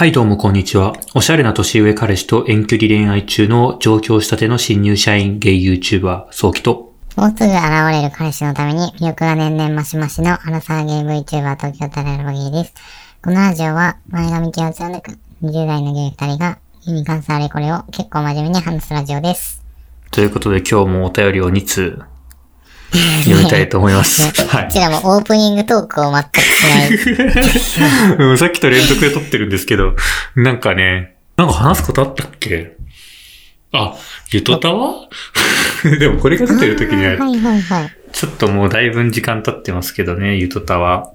はいどうもこんにちは。おしゃれな年上彼氏と遠距離恋愛中の上京したての新入社員ゲイ YouTuber、早期と。もうすぐ現れる彼氏のために魅力が年々増し増しのアラサーゲー VTuber 東京タレルバゲーです。このラジオは前髪系を貫く20代のゲイ2人が意に関するあれこれを結構真面目に話すラジオです。ということで今日もお便りを2通読みたいと思います。はこちらもオープニングトークを全くしない。い。うんさっきと連続で撮ってるんですけど、なんかね、なんか話すことあったっけ？あ、ゆとたわ？でもこれが出てる時には、はいはいはい。ちょっともうだいぶ時間経ってますけどね、ゆとたわ。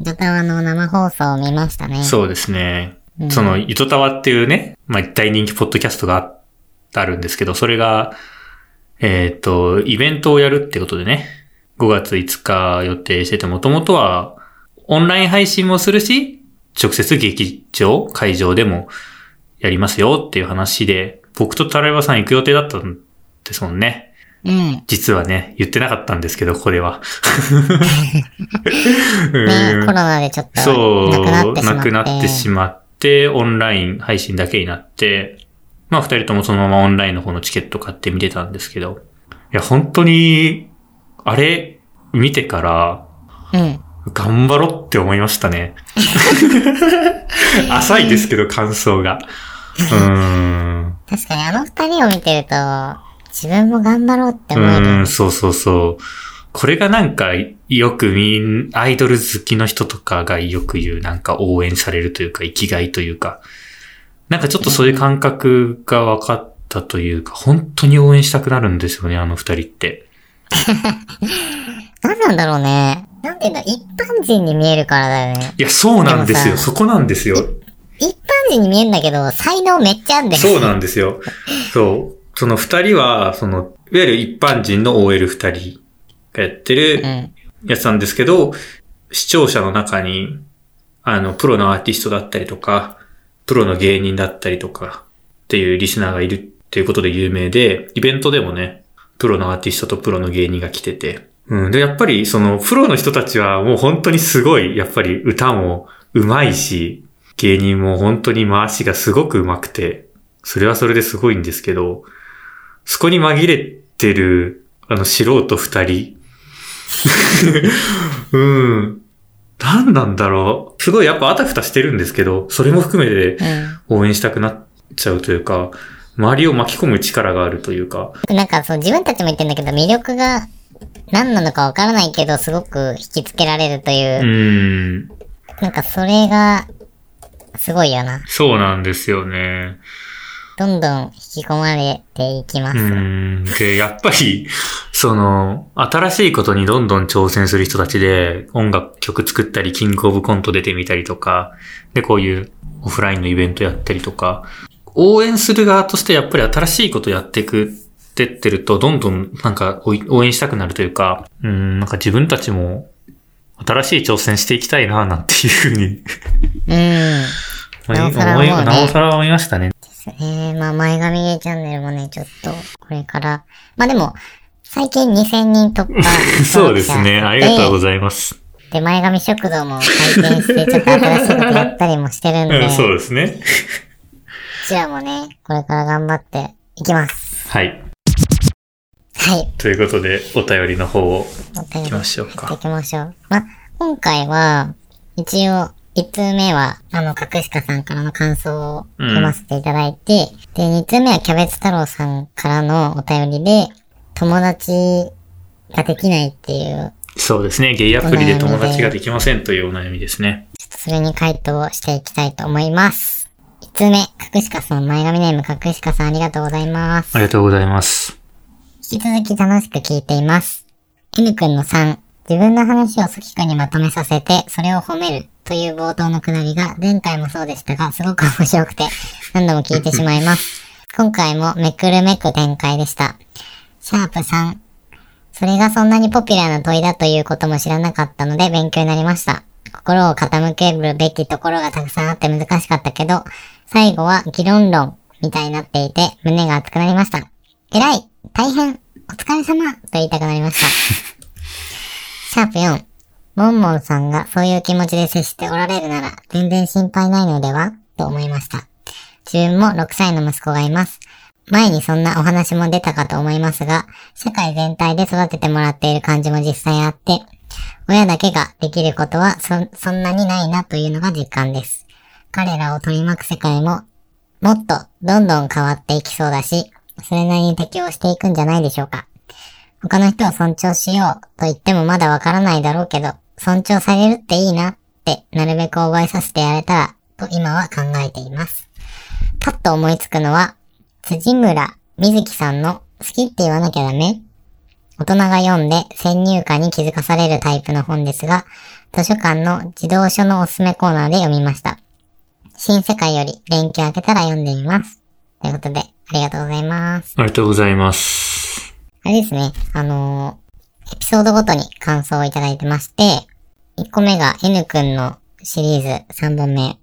ドタワの生放送を見ましたね。そうですね。うんその、ゆとたわっていうね、まあ、大人気ポッドキャストがああるんですけど、それが、えっ、と、イベントをやるってことでね、5月5日予定してて、もともとは、オンライン配信もするし、直接劇場、会場でもやりますよっていう話で、僕とタライバさん行く予定だったんですもんね。うん。実はね、言ってなかったんですけど、ここでは。ね、コロナでちょっとそう。なくなってしまって、オンライン配信だけになって、まあ二人ともそのままオンラインの方のチケット買って見てたんですけど、いや、本当に、あれ、見てから、うん。頑張ろうって思いましたね。浅いですけど、感想が。うーん。確かにあの二人を見てると、自分も頑張ろうってう思える。ーん、そうそうそう。これがなんか、よくみん、アイドル好きの人とかがよく言う、なんか応援されるというか、生きがいというか、なんかちょっとそういう感覚が分かったというか、本当に応援したくなるんですよね、あの二人って。何なんだろうね。なんていうんだ、一般人に見えるからだよね。いや、そうなんですよ。そこなんですよ。一般人に見えるんだけど、才能めっちゃあんだよ。そうなんですよ。そう。その二人は、その、いわゆる一般人の OL 二人がやってるうん。やつなんですけど、視聴者の中に、あの、プロのアーティストだったりとか、プロの芸人だったりとか、っていうリスナーがいるっていうことで有名で、イベントでもね、プロのアーティストとプロの芸人が来てて、うん。で、やっぱり、その、プロの人たちはもう本当にすごい、やっぱり歌も上手いし、芸人も本当に回しがすごく上手くて、それはそれですごいんですけど、そこに紛れてる、あの、素人二人。うん。何なんだろう。すごいやっぱあたふたしてるんですけど、それも含めて応援したくなっちゃうというか、周りを巻き込む力があるというか、うん。なんかそう、自分たちも言ってんだけど、魅力が何なのかわからないけど、すごく引きつけられるというう、ん。なんかそれが、すごいよな。そうなんですよね。どんどん引き込まれていきます。うん。で、やっぱり、その、新しいことにどんどん挑戦する人たちで、音楽曲作ったり、キングオブコント出てみたりとか、で、こういうオフラインのイベントやったりとか、応援する側としてやっぱり新しいことやっていくってってると、どんどんなんか応応援したくなるというか、うん、なんか自分たちも新しい挑戦していきたいな、なんていうふうにうん。なおさら思いましたね。えー、まあ、前髪チャンネルもね、ちょっと、これから。まあでも、最近2000人突破。そうですね。ありがとうごいざいます。で、前髪食堂も開店して、ちょっと新しいことやったりもしてるんで、うん、そうこですね。ちらもね、これから頑張っていきます。はい。はい。ということで、お便りの方をお便り行きましょうか。きましょう。まあ、今回は、一応、1通目は、あの、かくしかさんからの感想を読ませていただいて、で、2通目はキャベツ太郎さんからのお便りで、友達ができないっていう、そうですね。ゲイアプリで友達ができませんというお悩みですね。ちょっとそれに回答をしていきたいと思います。1通目、かくしかさん、前髪ネームかくしかさんありがとうございます。ありがとうございます。引き続き楽しく聞いています。N 君の3、自分の話をソキ君にまとめさせて、それを褒めるという冒頭のくだりが、前回もそうでしたが、すごく面白くて、何度も聞いてしまいます。今回もめくるめく展開でした。シャープ3、それがそんなにポピュラーな問いだということも知らなかったので勉強になりました。心を傾けるべきところがたくさんあって難しかったけど、最後は議論論みたいになっていて胸が熱くなりました。偉い大変お疲れ様と言いたくなりました。シャープ4。モンモンさんがそういう気持ちで接しておられるなら全然心配ないのではと思いました。自分も6歳の息子がいます。前にそんなお話も出たかと思いますが、社会全体で育ててもらっている感じも実際あって、親だけができることはそ、そんなにないなというのが実感です。彼らを取り巻く世界も、もっとどんどん変わっていきそうだし、それなりに適応していくんじゃないでしょうか。他の人を尊重しようと言ってもまだわからないだろうけど、尊重されるっていいなってなるべく覚えさせてやれたらと今は考えています。パッと思いつくのは、辻村瑞希さんの好きって言わなきゃダメ大人が読んで先入観に気づかされるタイプの本ですが、図書館の児童書のおすすめコーナーで読みました。新世界より連休明けたら読んでみます。ということで、ありがとうございます。ありがとうございます。あれですね、あのーエピソードごとに感想をいただいてまして、1個目が N くんのシリーズ3本目。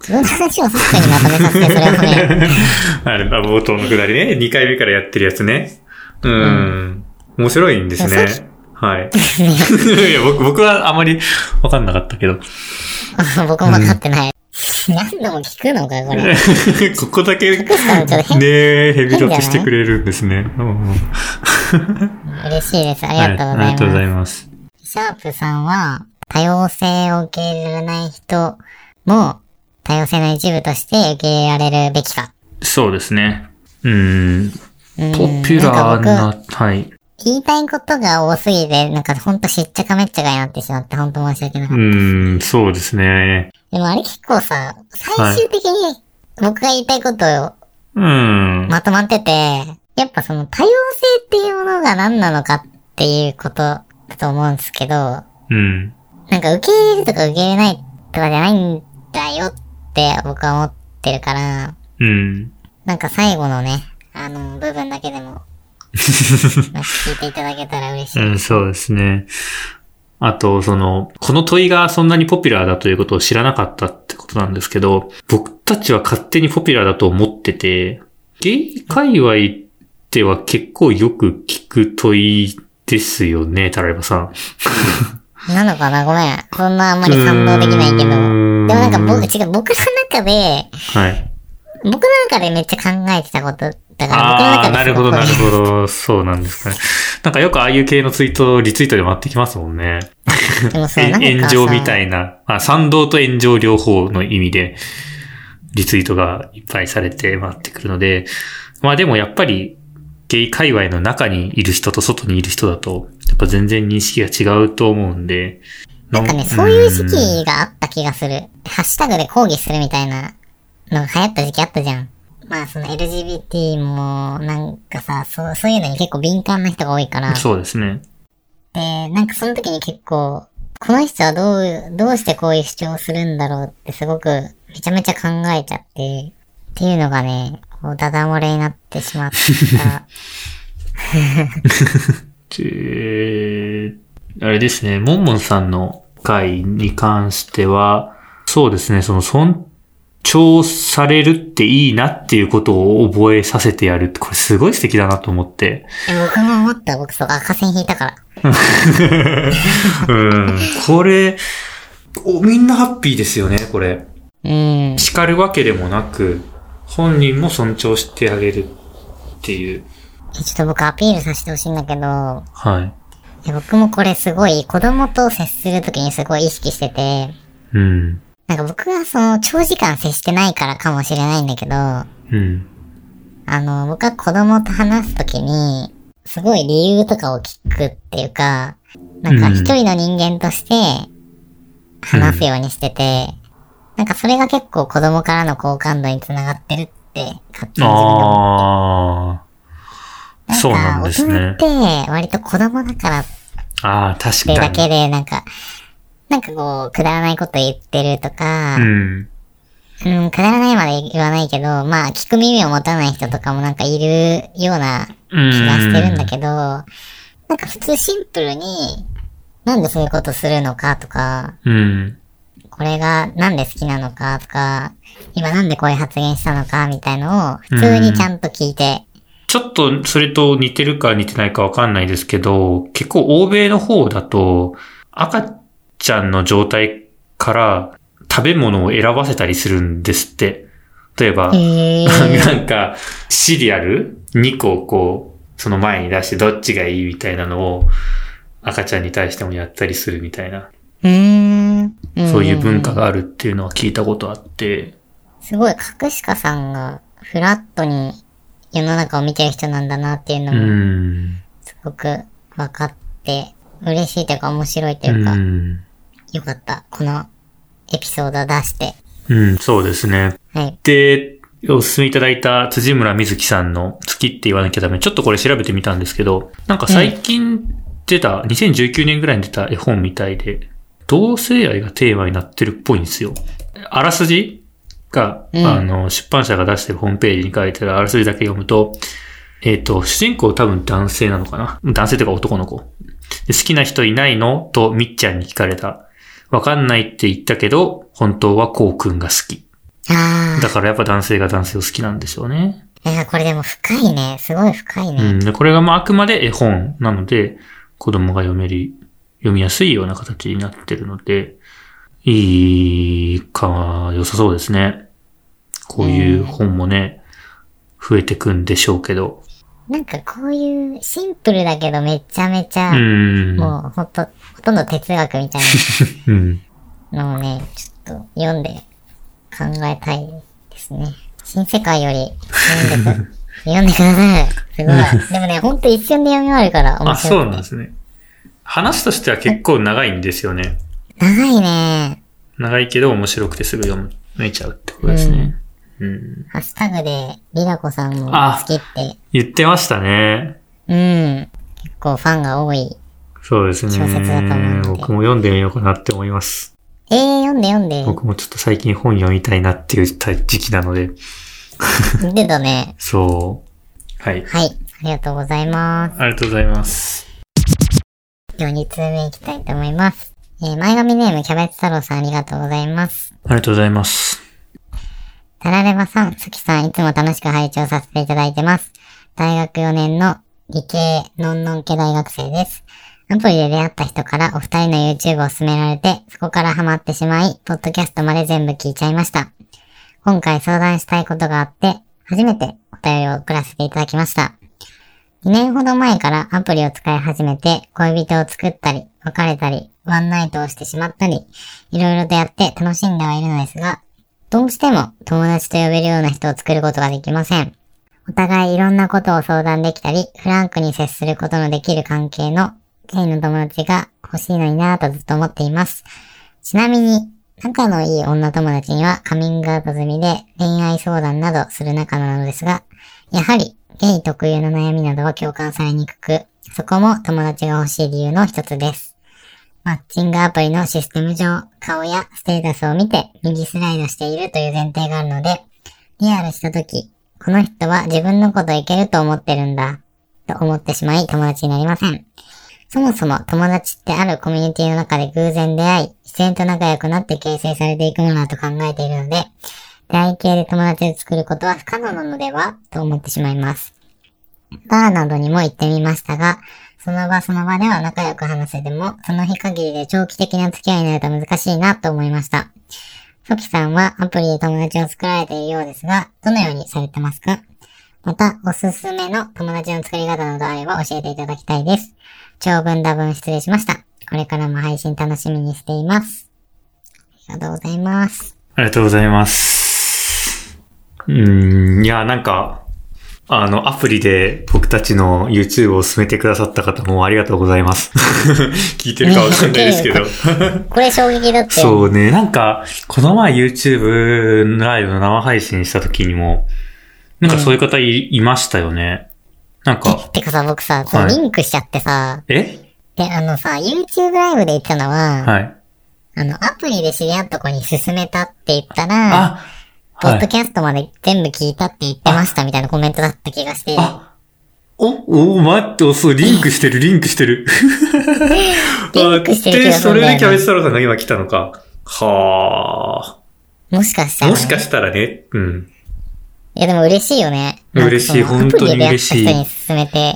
自分の話をさっきにまとめさせて、それを褒める。あれ、あ冒頭のくだりね。2回目からやってるやつね。うーん。面白いんですね。はい。いや僕僕はあまりわかんなかったけど。僕も分かってない。何度も聞くのか、これ。ここだけ、ねえ、ヘビロテしてくれるんですね。うんうん嬉しいです。ありがとうございます。はいありがとうございます。シャープさんは、多様性を受け入れられない人も、多様性の一部として受け入れられるべきか。そうですね。うん。うんポピュラーなな、はい。言いたいことが多すぎて、なんかほんとしっちゃかめっちゃかになってしまって、ほんと申し訳なかっうた。ん、そうですね。でもあれ結構さ、最終的に僕が言いたいことをうん。まとまってて、やっぱその多様性っていうものが何なのかっていうことだと思うんですけど、うん。なんか受け入れるとか受け入れないとかじゃないんだよって僕は思ってるから、うん。なんか最後のね、あの部分だけでも、聞いていただけたら嬉しい。うん、そうですね。あと、その、この問いがそんなにポピュラーだということを知らなかったってことなんですけど、僕たちは勝手にポピュラーだと思ってて、ゲイ界隈では結構よく聞く問いですよね、タライバさん。なのかな？ごめん。そんなあんまり感動できないけど。でもなんか僕、違う、僕の中で、はい。僕の中でめっちゃ考えてたことだから、僕の中でなるほど、なるど。ほど。そうなんですかね。なんかよくああいう系のツイート、リツイートで回ってきますもんね。でもそ炎上みたいな、あ、賛同と炎上両方の意味で、リツイートがいっぱいされて回ってくるので、まあでもやっぱり、ゲイ界隈の中にいる人と外にいる人だと、ぱ全然認識が違うと思うんで。なんかね、そういう時期があった気がする。ハッシュタグで抗議するみたいなのが流行った時期あったじゃん。まあその LGBT もなんかさ、そう、そういうのに結構敏感な人が多いから。そうですね。で、なんかその時に結構、この人はどう、どうしてこういう主張をするんだろうってすごくめちゃめちゃ考えちゃって、っていうのがね、こうダダ漏れになってしまった。えーあれですね、モンモンさんの回に関しては、そうですね、その尊重されるっていいなっていうことを覚えさせてやるって、これすごい素敵だなと思って。え僕も思った、僕そう、赤線引いたから。うん。これ、おみんなハッピーですよね、これ。うん。叱るわけでもなく、本人も尊重してあげるっていう。えちょっと僕アピールさせてほしいんだけど、はいや僕もこれすごい子供と接するときにすごい意識してて、い。うん。なんか僕はその長時間接してないからかもしれないんだけど、あうん。の、僕は子供と話すときに、すごい理由とかを聞くっていうか、なんかうん一人の人間として話すようにしてて、なんかそれが結構子供からの好感度につながってるって勝手に自分で思ってああ。そうなんですね大。人って割と子供だからああ、確ってだかに。けで、なんか、なんかこう、くだらないこと言ってるとか、うん。うん、くだらないまで言わないけど、まあ、聞く耳を持たない人とかもなんかいるような気気がしてるんだけど、なんか普通シンプルに、なんでそういうことするのかとか、うん。これがなんで好きなのかとか、今なんでこういう発言したのかみたいのを普通にちゃんと聞いて、ちょっとそれと似てるか似てないかわかんないですけど、結構欧米の方だと、赤ちゃんの状態から食べ物を選ばせたりするんですって。例えば、へえ。なんか、シリアル？2個こう、その前に出してどっちがいいみたいなのを赤ちゃんに対してもやったりするみたいな、うーん。そういう文化。があるっていうのは聞いたことあって、すごい、隠しかさんがフラットに世の中を見てる人なんだなっていうのうもん。すごく分かって、嬉しいというか面白いとういうか、ん。よかった。このエピソードを出して。うん、そうですね。はい。で、お勧めいただいた辻村瑞希さんの月って言わなきゃダメ。ちょっとこれ調べてみたんですけど、なんか最近出た、2019年ぐらいに出た絵本みたいで、同性愛がテーマになってるっぽいんですよ。あらすじが、うんあの、出版社が出してるホームページに書いてあるあらすじだけ読むと、えっ、と、主人公多分男性なのかな？男性というか男の子。で好きな人いないの？とみっちゃんに聞かれた。わかんないって言ったけど、本当はこうくんが好き。あだからやっぱ男性が男性を好きなんでしょうね。あ。いや、これでも深いね。すごい深いうね。ん。で、これがまああくまで絵本なので、子供が読める、読みやすいような形になってるので、いいか、良さそうですね。こういう本もね、増えてくんでしょうけど。なんかこういうシンプルだけどめちゃめちゃ、うん。もうほんと、ほとんど哲学みたい うん。なのをね、ちょっと読んで考えたいですね。新世界より読んでく、読んでください。すごい。でもね、ほんと一瞬で読み終わるから面あ、そう。なんですね。話としては結構長いんですよね。長いね。長いけど面白くてすぐ読む、めちゃうってことですね。うん。ハッシュタグで、リラコさんもあ好きって、言ってましたね。うん。結構ファンが多い。そうですね。小説だと思うんで僕も読んでみようかなって思います。えー、読んで読んで。僕もちょっと最近本読みたいなっていう時期なので。言ってたね。そう。はい。はい。ありがとうございます。ありがとうございます。では2通目いきたいと思います。えー、前髪ネームキャベツ太郎さんありがとうございます。ありがとうございます。タラレバさん、スキさん、いつも楽しく拝聴させていただいてます。大学4年の理系ノンノン系大学生です。アプリで出会った人からお二人の YouTube を勧められて、そこからハマってしまい、ポッドキャストまで全部聞いちゃいました。今回相談したいことがあって、初めてお便りを送らせていただきました。2年ほど前からアプリを使い始めて、恋人を作ったり、別れたり、ワンナイトをしてしまったり、いろいろとやって楽しんではいるのですが、どうしても友達と呼べるような人を作ることができません。お互いいろんなことを相談できたり、フランクに接することのできる関係のゲイの友達が欲しいのになぁとずっと思っています。ちなみに、仲のいい女友達にはカミングアウト済みで恋愛相談などする仲なのですが、やはりゲイ特有の悩みなどは共感されにくく、そこも友達が欲しい理由の一つです。マッチングアプリのシステム上、顔やステータスを見て右スライドしているという前提があるので、リアルしたとき、この人は自分のこといけると思ってるんだ、と思ってしまい友達になりません。そもそも友達ってあるコミュニティの中で偶然出会い、自然と仲良くなって形成されていくものだと考えているので、出会い系で友達を作ることは不可能なのではと思ってしまいます。バーなどにも行ってみましたが、その場その場では仲良く話せても、その日限りで長期的な付き合いになると難しいなと思いました。ソキさんはアプリで友達を作られているようですが、どのようにされてますか？また、おすすめの友達の作り方などあれば教えていただきたいです。長文多文失礼しました。これからも配信楽しみにしています。ありがとうございます。ありがとうございます。うん、いや、なんか、あの、アプリで僕たちの YouTube を進めてくださった方もありがとうございます。聞いてるかわかんないですけど。これ衝撃だったよ。そうね、なんか、この前 YouTube ライブの生配信した時にも、なんかそういう方い,、いましたよね。なんか、てかさ、僕さ、はいリンクしちゃってさ、え？で、あのさ、YouTube ライブで言ったのは、はい。あの、アプリで知り合った子に勧めたって言ったら、あ、ポッドはい。キャストまで全部聞いたって言ってましたみたいなコメントだった気がして、あ、お、お、待って、そう、リンクしてる、リンクしてる。リンクしてる気で、それでキャベツ太郎さんが今来たのか。はもしかしたあ。ら、ね。もしかしたらね、うん。いやでも嬉しいよね。嬉しい本当に嬉しい人に勧めて、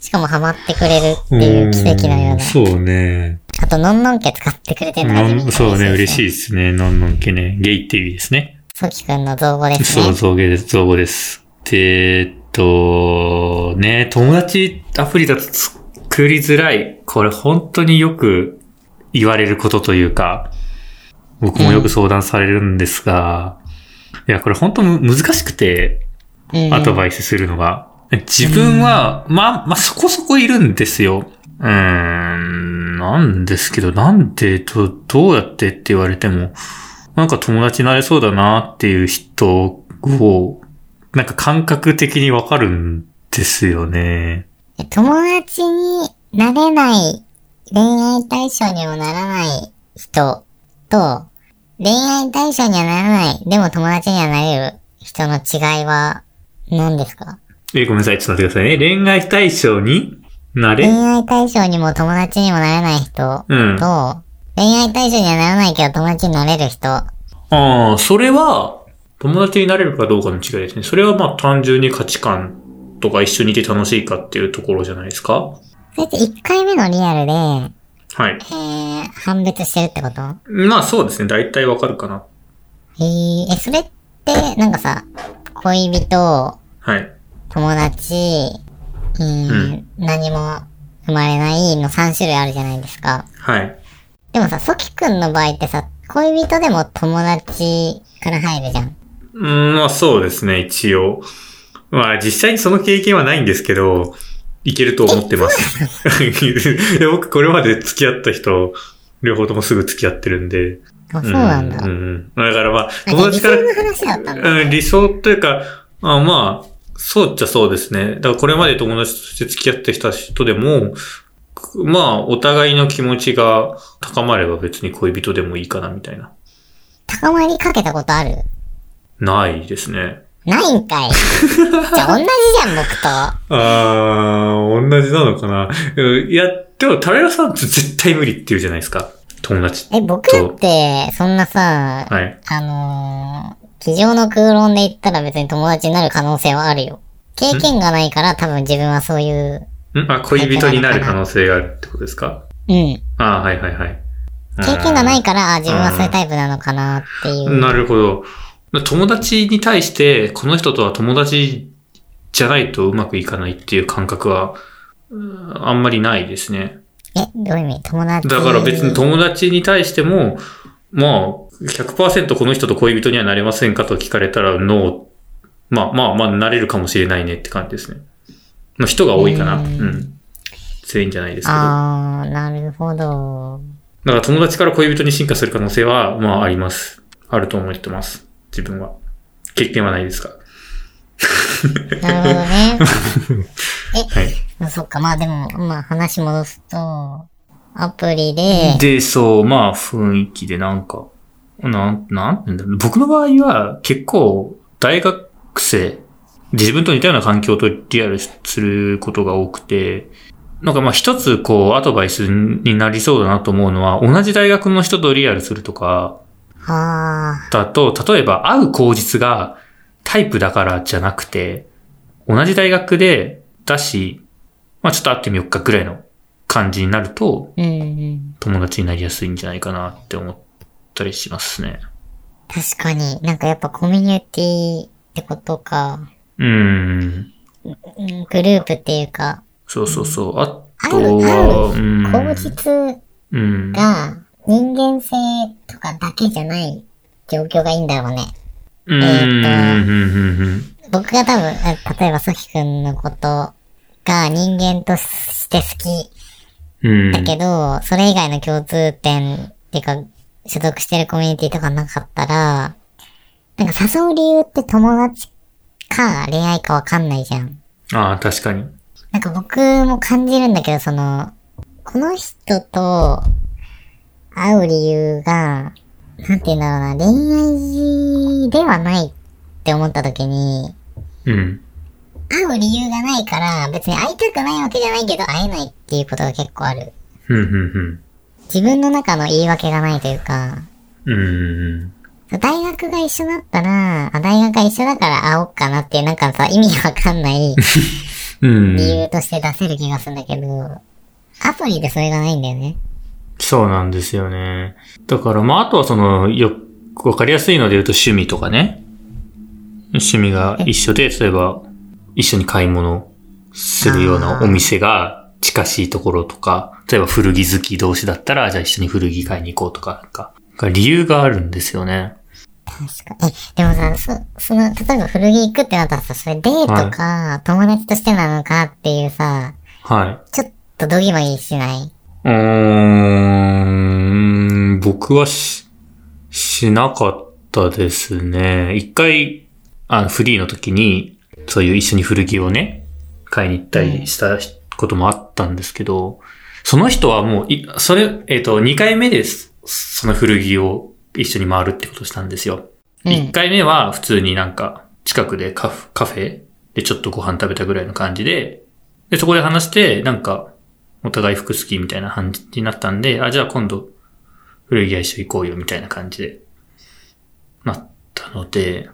しかもハマってくれるっていう奇跡のような。そうね。あと、のんのんけ使ってくれてるのが地味にそうね、嬉しいい。ですね。のんのんけね。ゲイっていう意味ですね。ソキくんの造語ですね。そう、造語です。造語です。で、えっと、ね、友達アプリだと作りづらい。これ本当によく言われることというか、僕もよく相談されるんですが、いや、これ本当む難しくて、うんアドバイスするのが。自分は、まあ、まあ、そこそこいるんですよ。うーん、なんですけど、なんで、ど、どうやってって言われても、なんか友達になれそうだなっていう人を、なんか感覚的にわかるんですよね。友達になれない、恋愛対象にもならない人と、恋愛対象にはならない、でも友達にはなれる人の違いは何ですか？え、ごめんなさい、ちょっと待ってくださいね。恋愛対象になれ？恋愛対象にも友達にもなれない人と、うん。恋愛対象にはならないけど友達になれる人。ああ、それは、友達になれるかどうかの違いですね。それはまあ単純に価値観とか一緒にいて楽しいかっていうところじゃないですか？それって1回目のリアルで、はい。えー、判別してるってこと？まあそうですね。大体わかるかな。えー、え、それって、なんかさ、恋人、はい。友達、うん、何も生まれないの3種類あるじゃないですか。はい。でもさ、ソキくんの場合ってさ、恋人でも友達から入るじゃん。うん、まあそうですね、一応。まあ実際にその経験はないんですけど、いけると思ってます。僕これまで付き合った人、両方ともすぐ付き合ってるんで。あ、そうなんだ。うんうんだからまあ、あ友達から理想の話だったんだ。うん理想というか、あまあ、そうっちゃそうですね。だからこれまで友達として付き合ってきた人でも、まあ、お互いの気持ちが高まれば別に恋人でもいいかなみたいな。高まりかけたことある？ないですね。ないんかい。じゃあ同じじゃん、僕と。あー、同じなのかな。うんいや、でも、タレラさんって絶対無理って言うじゃないですか。友達。え、僕だって、そんなさ、はい。あのー、机上の空論で言ったら別に友達になる可能性はあるよ。経験がないから多分自分はそういう、ん？あ、恋人になる可能性があるってことですか？うん。あー、はいはいはい。経験がないから、あ自分はそういうタイプなのかなっていう。なるほど。友達に対して、この人とは友達じゃないとうまくいかないっていう感覚は、うんあんまりないですね。え、どういう意味？友達だから別に友達に対しても、まあ、100%この人と恋人にはなれませんかと聞かれたら、ノー。まあまあまあ、なれるかもしれないねって感じですね。の人が多いかな。ううんん。全員じゃないですけど。だあー、なるほど。から友達から恋人に進化する可能性は、まああります。あると思ってます。自分は。経験はないですが。なるほどね。はい。え、そっか、まあでも、まあ話戻すと、アプリで、で、そう、まあ、雰囲気でなんか、なん、なんてんだろう。僕の場合は結構、大学生、自分と似たような環境とリアルすることが多くて、なんかまあ一つこう、アドバイスになりそうだなと思うのは、同じ大学の人とリアルするとか、あだと、例えば会う口実がタイプだからじゃなくて、同じ大学で、だし、まあちょっと会ってみよっかぐらいの感じになると。友達になりやすいんじゃないかなって思ったりしますね。確かに、なんかやっぱコミュニティってことか、うーん。うんグループっていうか、そうそうそう。ああとる、あは、うるん。口実うん。が人間性とかだけじゃない状況がいいんだろうね。うん。えーと僕が多分、え例えばソキ君のことが人間として好きうん。だけど、それ以外の共通点っていうか、所属してるコミュニティとかなかったら、なんか誘う理由って友達か恋愛かわかんないじゃん。ああ、確かに。なんか僕も感じるんだけど、その、この人と会う理由が、なんて言うんだろうな、恋愛ではないって思った時に、うん。会う理由がないから、別に会いたくないわけじゃないけど、会えないっていうことが結構ある。うん、うん、自分の中の言い訳がないというか、うん。うん。大学が一緒だったら、あ、大学が一緒だから会おうかなっていう、なんかさ、意味わかんない うん。理由として出せる気がするんだけど、アプリでそれがないんだよね。そうなんですよね。だから、まあ、あとはその、よ、わかりやすいので言うと趣味とかね。趣味が一緒で、例えば、一緒に買い物するようなお店が近しいところとか、例えば古着好き同士だったら、じゃあ一緒に古着買いに行こうとか、なんか、理由があるんですよね。確かに。え、でもさ、そ、その、例えば古着行くってなったらさ、それデートか、友達としてなのかっていうさ、はい。ちょっとドギマギしない？うーん、僕はし、しなかったですね。一回、あの、フリーの時に、そういう一緒に古着をね、買いに行ったりしたこともあったんですけど、その人はもう、い、それ、えっ、と、二回目です。その古着を一緒に回るってことをしたんですよ。うん一、回目は普通になんか、近くでカフカフェでちょっとご飯食べたぐらいの感じで、で、そこで話して、なんか、お互い服好きみたいな感じになったんで、あ、じゃあ今度、古着屋一緒行こうよみたいな感じで、なったので、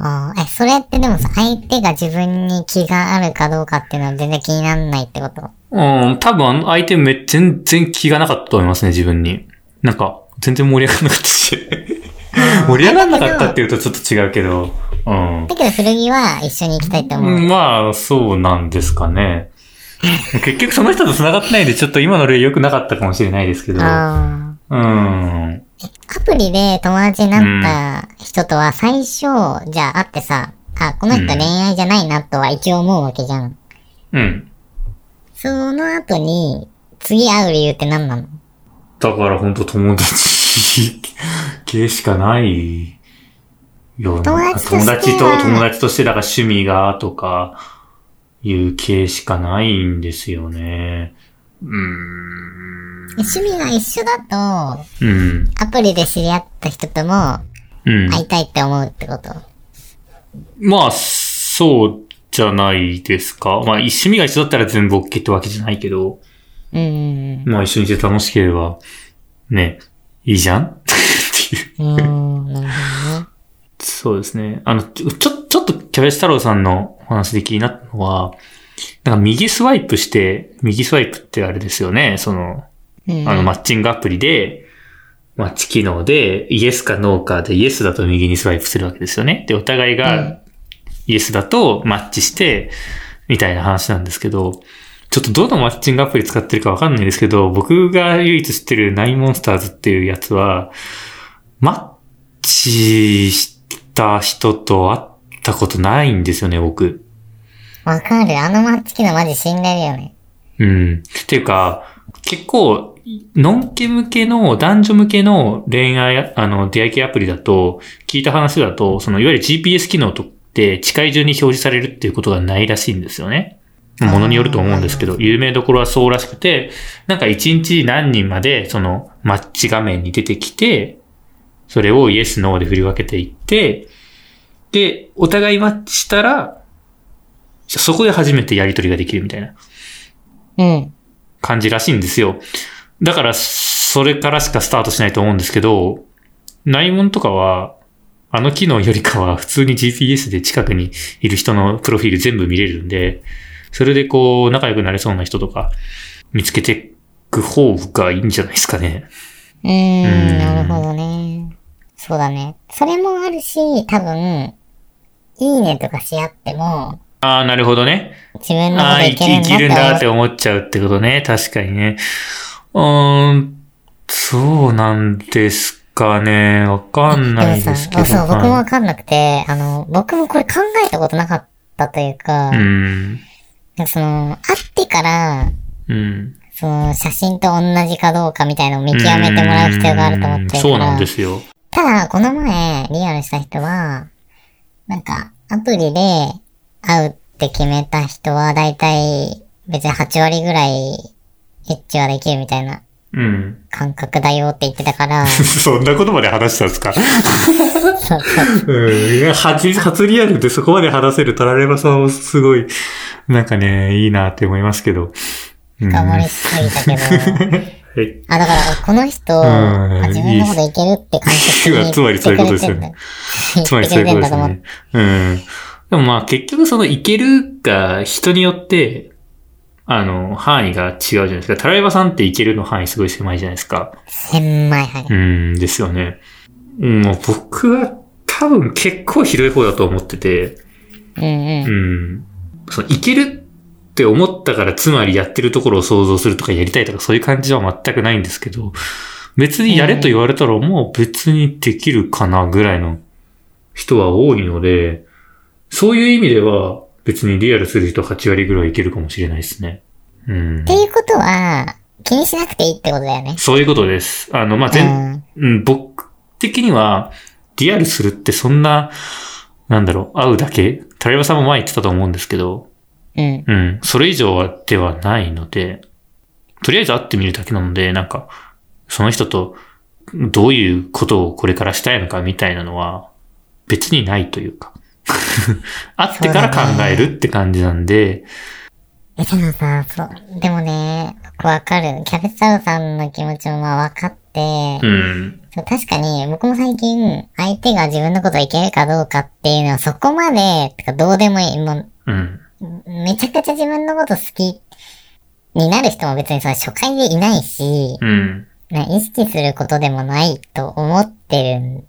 あーえ、それってでもさ、相手が自分に気があるかどうかっていうのは全然気にならないってこと？うん、多分相手め、全然気がなかったと思いますね、自分に。なんか、全然盛り上がらなかったし。盛り上がらなかったっていうとちょっと違うけど、うん。だけど古着は一緒に行きたいと思う。まあ、そうなんですかね。結局その人と繋がってないんで、ちょっと今の例良くなかったかもしれないですけど。あうん。ーアプリで友達になった人とは最初、じゃあ会ってさ、あ、この人恋愛じゃないなとは一応思うわけじゃん。うん。その後に、次会う理由って何なの？だから本当友達系しかないような。友達としては友達と、友達としてだから趣味がとかいう系しかないんですよね。うーん。趣味が一緒だと、うん。アプリで知り合った人ともうん。会いたいって思うってこと？まあ、そうじゃないですか。まあ、趣味が一緒だったら全部 OK ってわけじゃないけど、うん。まあ一緒にいて楽しければ、ね、いいじゃん？っていう。うーん、なるほどね。そうですね。あの、ちょ、ちょっとキャベツ太郎さんのお話で気になったのは、なんか右スワイプして、右スワイプってあれですよね。その、うん。あのマッチングアプリで、マッチ機能で、イエスかノーかで、イエスだと右にスワイプするわけですよね。で、お互いうんがイエスだとマッチして、みたいな話なんですけど、ちょっとどのマッチングアプリ使ってるかわかんないですけど、僕が唯一知ってるナインモンスターズっていうやつは、マッチした人と会ったことないんですよね、僕。わかる。あのマッチ機能マジ死んでるよね。うん。っていうか、結構、ノンケ向けの、男女向けの恋愛、あの、出会い系アプリだと、聞いた話だと、その、いわゆる GPS 機能と近い順に表示されるっていうことがないらしいんですよね。ものによると思うんですけど、有名どころはそうらしくて、なんか一日何人まで、その、マッチ画面に出てきて、それをイエス、ノーで振り分けていって、で、お互いマッチしたら、そこで初めてやり取りができるみたいな。うん。感じらしいんですよ。だから、それからしかスタートしないと思うんですけど、内門とかは、あの機能よりかは普通に GPS で近くにいる人のプロフィール全部見れるんで、それでこう、仲良くなれそうな人とか見つけていく方がいいんじゃないですかね。うーん、なるほどね。そうだね。それもあるし、多分、いいねとかし合っても、ああ、なるほどね。自分のこああ、とい生き生きるんけるんだって思っちゃうってことね。確かにね。うーん、そうなんですかね。わかんないですけど。そう、僕もはいわかんなくて、あの、僕もこれ考えたことなかったというか、うん。その、会ってから、うん。その、写真と同じかどうかみたいのを見極めてもらう必要があると思ってるから。そうなんですよ。ただ、この前、リアルした人は、なんか、アプリで会うって決めた人は、だいたい別に8割ぐらい、エッチはできるみたいなうん。感覚だよって言ってたから、そんなことまで話したんですか？そうそううん。初、初リアルでそこまで話せるタラレバさんもすごい、なんかね、いいなって思いますけど。うん。深掘りしすぎたけど、はい。あ、だから、この人、自分のこといけるって感覚に つまりそういうことですよね言つまりそういうことです。ね。うん。でもまあ結局そのいけるが人によって、あの、範囲が違うじゃないですか。タライバさんって行けるの範囲すごい狭いじゃないですか。狭い範囲。うん、ですよね。うんもう僕は多分結構広い方だと思ってて、うんうんう。ん。その、いけるって思ったから、つまりやってるところを想像するとかやりたいとかそういう感じは全くないんですけど、別にやれと言われたらもう別にできるかなぐらいの人は多いので、そういう意味では別にリアルする人8割ぐらいいけるかもしれないですね。うんっ。ていうことは、気にしなくていいってことだよね。そういうことです。あの、まあ、全、うん、僕的には、リアルするってそんな、なんだろう、会うだけタレバさんも前言ってたと思うんですけど、うん。うん。それ以上はではないので、とりあえず会ってみるだけなので、なんか、その人とどういうことをこれからしたいのかみたいなのは別にないというか。会ってから考えるって感じなんで、え、でもさ、そう、でもね、僕わかる。キャベツ太郎さんの気持ちもまあ分かって、うん。そう確かに僕も最近、相手が自分のこといけるかどうかっていうのはそこまで、てかどうでもいい。もうん。う、めちゃくちゃ自分のこと好きになる人も別にその初回でいないし、うん。ね、意識することでもないと思ってるん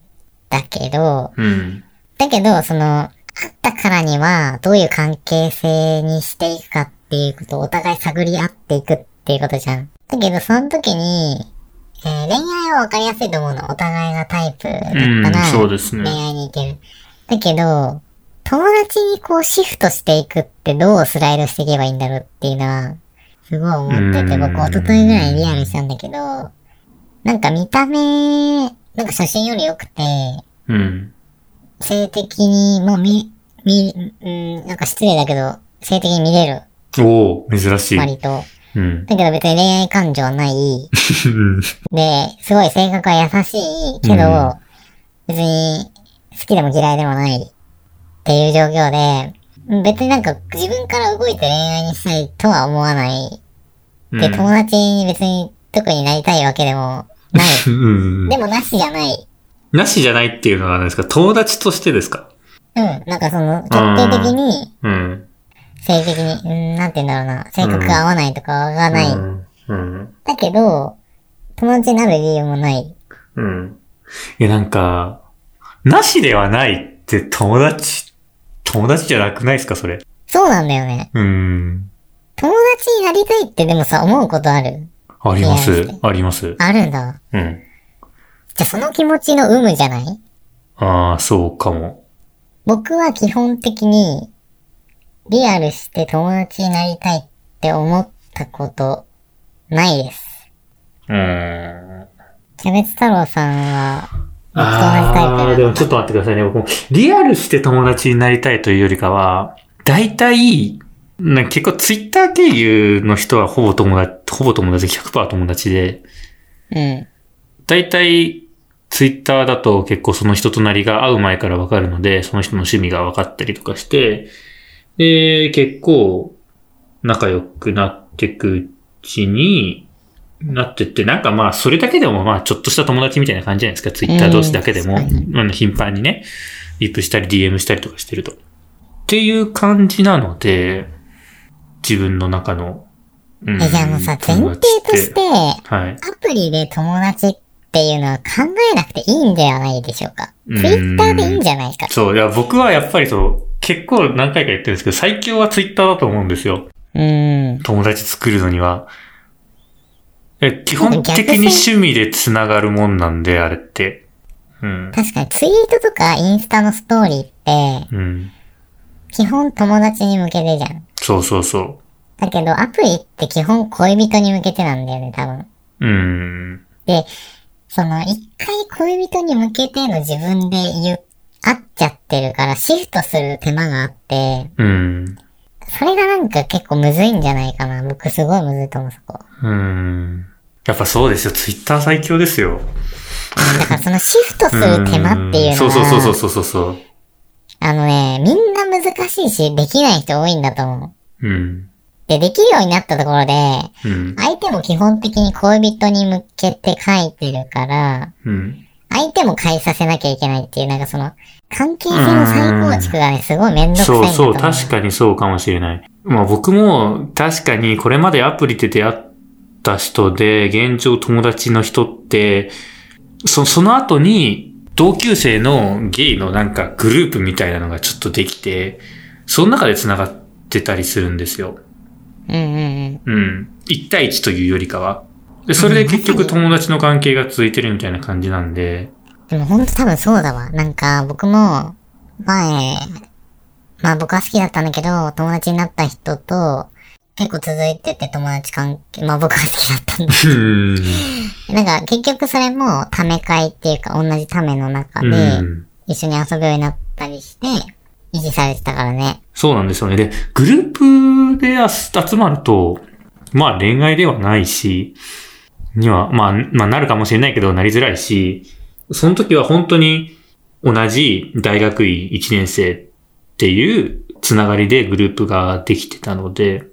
だけど、うん。だけど、その、会ったからには、どういう関係性にしていくかっていうことをお互い探り合っていくっていうことじゃん。だけど、その時に、えー恋愛は分かりやすいと思うの。お互いがタイプだったうんら、そうですね恋愛に行ける。だけど、友達にこうシフトしていくってどうスライドしていけばいいんだろうっていうのは、すごい思ってて、うん僕一昨日ぐらいにリアルしたんだけど、なんか見た目、なんか写真より良くて、うん。性的に、もう見、見、うん、なんか失礼だけど、性的に見れる、おお珍しい。割と。うん。だけど別に恋愛感情はない。うんで、すごい性格は優しいけど、うん別に好きでも嫌いでもないっていう状況で、別になんか自分から動いて恋愛にしたいとは思わない。で、うん友達に別に特になりたいわけでもない。うんでもなしじゃない。なしじゃないっていうのは何ですか？友達としてですか？うん。なんかその、決定的に、うん。性的に、うん、なんて言うんだろうな、性格が合わないとかがない。うん。うん。だけど、友達になる理由もない。うん。いや、なんか、なしではないって友達、友達じゃなくないですか？それ。そうなんだよね。うん。友達になりたいってでもさ、思うことある？あります。あります。あるんだ。うん。じゃあその気持ちの有無じゃない？ああ、そうかも。僕は基本的に、リアルして友達になりたいって思ったこと、ないです。うーん。キャベツ太郎さんは、僕と同じタイプああ、でもちょっと待ってくださいね。僕も、リアルして友達になりたいというよりかは、大体、なんか結構ツイッター経由の人はほぼ友達、ほぼ友達100%友達で、うん。大体、ツイッターだと結構その人となりが会う前からわかるので、その人の趣味が分かったりとかして、で、結構仲良くなっていくうちに、なってって、なんかまあ、それだけでもまあ、ちょっとした友達みたいな感じじゃないですか。ツイッター同士だけでも、頻繁にね、リップしたり DM したりとかしてると。っていう感じなので、自分の中の、うんえ、じゃあもうさ、前提として、はい。アプリで友達っていうのは考えなくていいんではないでしょうか。うんツイッターでいいんじゃないか。そう、いや、僕はやっぱりそう、結構何回か言ってるんですけど、最強はツイッターだと思うんですよ。うん。友達作るのには。え基本的に趣味で繋がるもんなんで、あれって。うん。確かにツイートとかインスタのストーリーって、うん。基本友達に向けてじゃん。そうそうそだけどアプリって基本恋人に向けてなんだよね、多分。う。うん。で、その一回恋人に向けての自分で言う、会っちゃってるからシフトする手間があって、うん。それがなんか結構むずいんじゃないかな。僕すごいむずいと思う、そこ。うん。やっぱそうですよ。ツイッター最強ですよ。だからそのシフトする手間っていうのは、そうそうそうそうそうそう。あのね、みんな難しいし、できない人多いんだと思う。うん。で、できるようになったところで、うん。相手も基本的に恋人に向けて書いてるから、うん。相手も返させなきゃいけないっていう、なんかその、関係性の再構築がね、すごいめんどくさいんだと。そうそう、確かにそうかもしれない。まあ僕も確かにこれまでアプリで出会った人で、現状友達の人って、そその後に同級生のゲイのなんかグループみたいなのがちょっとできて、その中で繋がってたりするんですよ。うんうんうん。うん。1対1というよりかは。で、それで結局友達の関係が続いてるみたいな感じなんで、でもほんと多分そうだわ。なんか僕も、前、まあ僕は好きだったんだけど、友達になった人と、結構続いてて友達関係、まあ僕は好きだったんだ。うん。なんか結局それもため会っていうか同じための中でうん一緒に遊ぶようになったりして維持されてたからね。そうなんですよね。で、グループで集まると、まあ恋愛ではないし、には、まあ、まあなるかもしれないけど、なりづらいし、その時は本当に同じ大学院1年生っていうつながりでグループができてたので、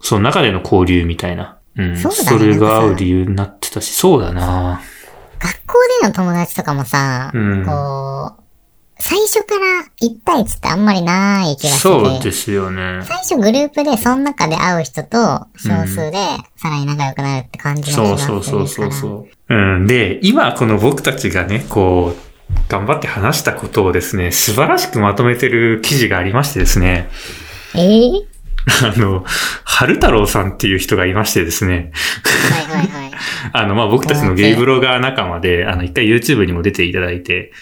その中での交流みたいな。うん。そねれが合う理由になってたし、そうだな学校での友達とかもさ、うんこう、最初から1対1ってあんまりない気がしてて。そうですよね。最初グループでその中で会う人と少数でさらに仲良くなるって感じがするから。そうそうそうそうそう。うん。で、今この僕たちがね、こう、頑張って話したことをですね、素晴らしくまとめてる記事がありましてですね、えー、あの、春太郎さんっていう人がいましてですね、はいはいはい。あの、まあ、僕たちのゲイブロガー仲間で、あの、一回 YouTube にも出ていただいて、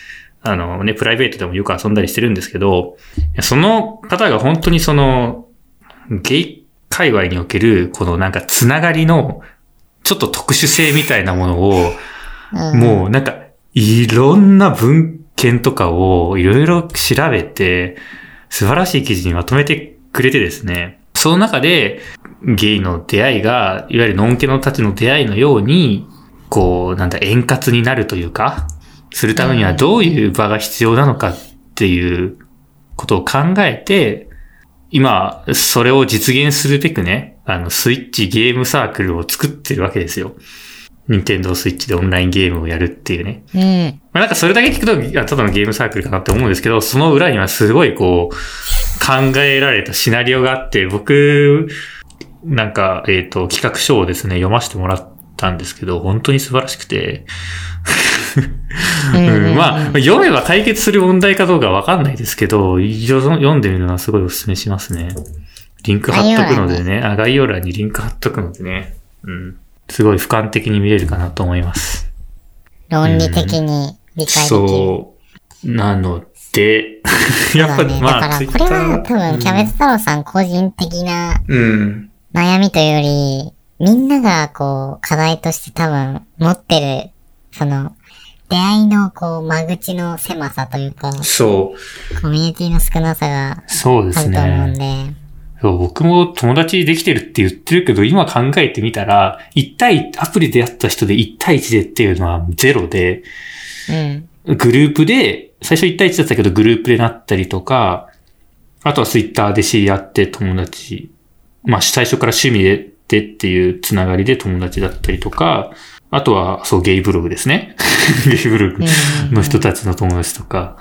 あのね、プライベートでもよく遊んだりしてるんですけど、その方が本当にその、ゲイ界隈における、このなんかつながりの、ちょっと特殊性みたいなものを、うん、もうなんか、いろんな文献とかをいろいろ調べて、素晴らしい記事にまとめてくれてですね、その中で、ゲイの出会いが、いわゆるノンケのたちの出会いのように、こう、なんだ、円滑になるというか、するためにはどういう場が必要なのかっていうことを考えて、今、それを実現するべくね、あの、スイッチゲームサークルを作ってるわけですよ。任天堂スイッチでオンラインゲームをやるっていうね。うん。まあ、なんかそれだけ聞くと、いやただのゲームサークルかなって思うんですけど、その裏にはすごいこう、考えられたシナリオがあって、僕、なんか、えっ、と、企画書をですね、読ませてもらったんですけど、本当に素晴らしくて、うんまあ、読めば解決する問題かどうかわかんないですけど、読んでみるのはすごいお勧めしますね。リンク貼っとくのでね、あ概要欄にリンク貼っとくのでね、うん。すごい俯瞰的に見れるかなと思います。論理的に理解できる。そう。なので、やっぱり、ね。まあ、だから、これは多分、キャベツ太郎さん個人的なうん。悩みというより、みんながこう、課題として多分持ってる、その、出会いのこう、間口の狭さというか、そう。コミュニティの少なさがそうですあると思うんね。で、そう僕も友達できてるって言ってるけど、今考えてみたら、1対、アプリでやった人で1対1でっていうのはゼロで、うん。グループで、最初1対1だったけどグループでなったりとか、あとはツイッターで知り合って友達、まあ最初から趣味でってっていうつながりで友達だったりとか、あとはそうゲイブログですね。ゲイブログの人たちの友達とか、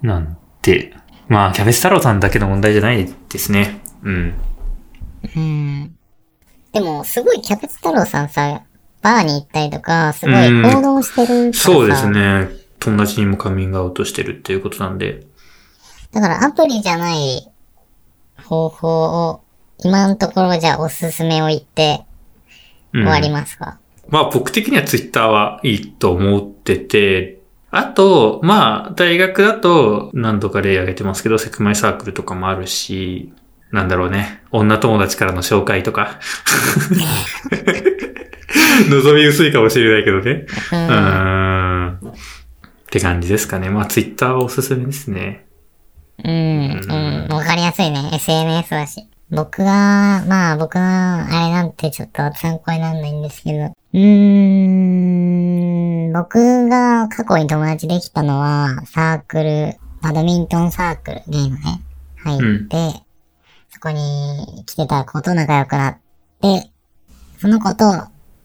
なんて、まあキャベツ太郎さんだけの問題じゃないですね。うん。うん。でも、すごいキャベツ太郎さんさ、バーに行ったりとか、すごい行動してるからさ、そうですね。友達にもカミングアウトしてるっていうことなんで。だからアプリじゃない方法を、今のところじゃあおすすめを言ってうん終わりますか、まあ僕的にはツイッターはいいと思ってて、あと、まあ大学だと何度か例挙げてますけど、セクマイサークルとかもあるし、なんだろうね。女友達からの紹介とか。望み薄いかもしれないけどね。うん。って感じですかね。まあツイッターはおすすめですね。うん、うん、わかりやすいね。SNS だし。僕が、まあ僕のあれなんてちょっと参考にならないんですけど。うーん、僕が過去に友達できたのは、サークル、バドミントンサークル、ゲームね、入って、そこに来てた子と仲良くなって、その子と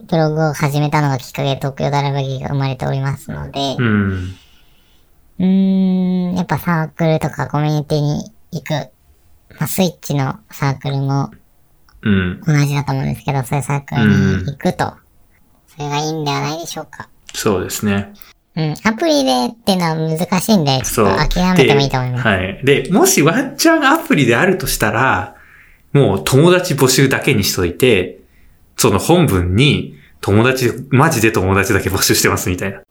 ブログを始めたのがきっかけで東京ダラバギが生まれておりますので、うん。うーん、やっぱサークルとかコミュニティに行くまあ、スイッチのサークルもうん。同じだと思うんですけど、そういうサークルに行くと、それがいいんではないでしょうか。そうですね。うん。アプリでっていうのは難しいんで、ちそう。ょっと諦めてもいいと思います。ではい。で、もしワンチャンアプリであるとしたら、もう友達募集だけにしといて、その本文に友達、マジで友達だけ募集してますみたいな。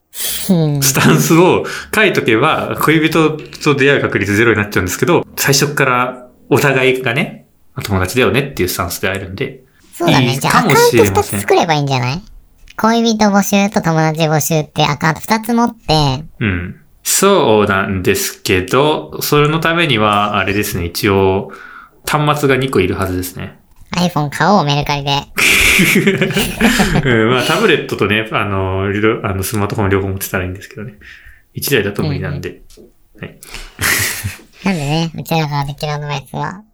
うん。スタンスを書いとけば、恋人と出会う確率ゼロになっちゃうんですけど、最初からお互いがね、友達だよねっていうスタンスで会えるんで、そうだね。いいじゃあアカウント2ませんつ作ればいいんじゃない？恋人募集と友達募集ってアカウント2つ持って、うん。そうなんですけど、それのためには、あれですね、一応、端末が2個いるはずですね。iPhone 買おう、メルカリで。うん、まあ、タブレットとね、あの、あのスマートフォン両方持ってたらいいんですけどね。1台だと無理なんで。はい。なんでね、うちらができるアドバイスは、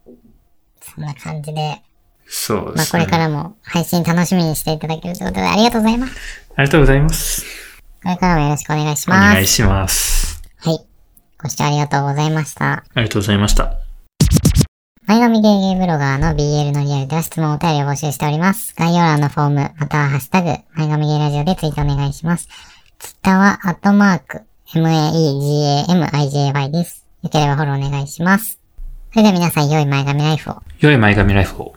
そんな感じで、そうですね。まあこれからも配信楽しみにしていただけるということでありがとうございます。ありがとうございます。これからもよろしくお願いしおます。願いします。はい。ご視聴ありがとうございました。ありがとうございました。前髪ゲーゲーブロガーの BL のリアルでは質問お便りを募集しております。概要欄のフォーム、またはハッシュタグ、前髪ゲーラジオでツイートお願いします。ツイッターは、アットマーク、MAEGAMIJY です。よければフォローお願いします。それでは皆さん、良い前髪ライフを。良い前髪ライフを。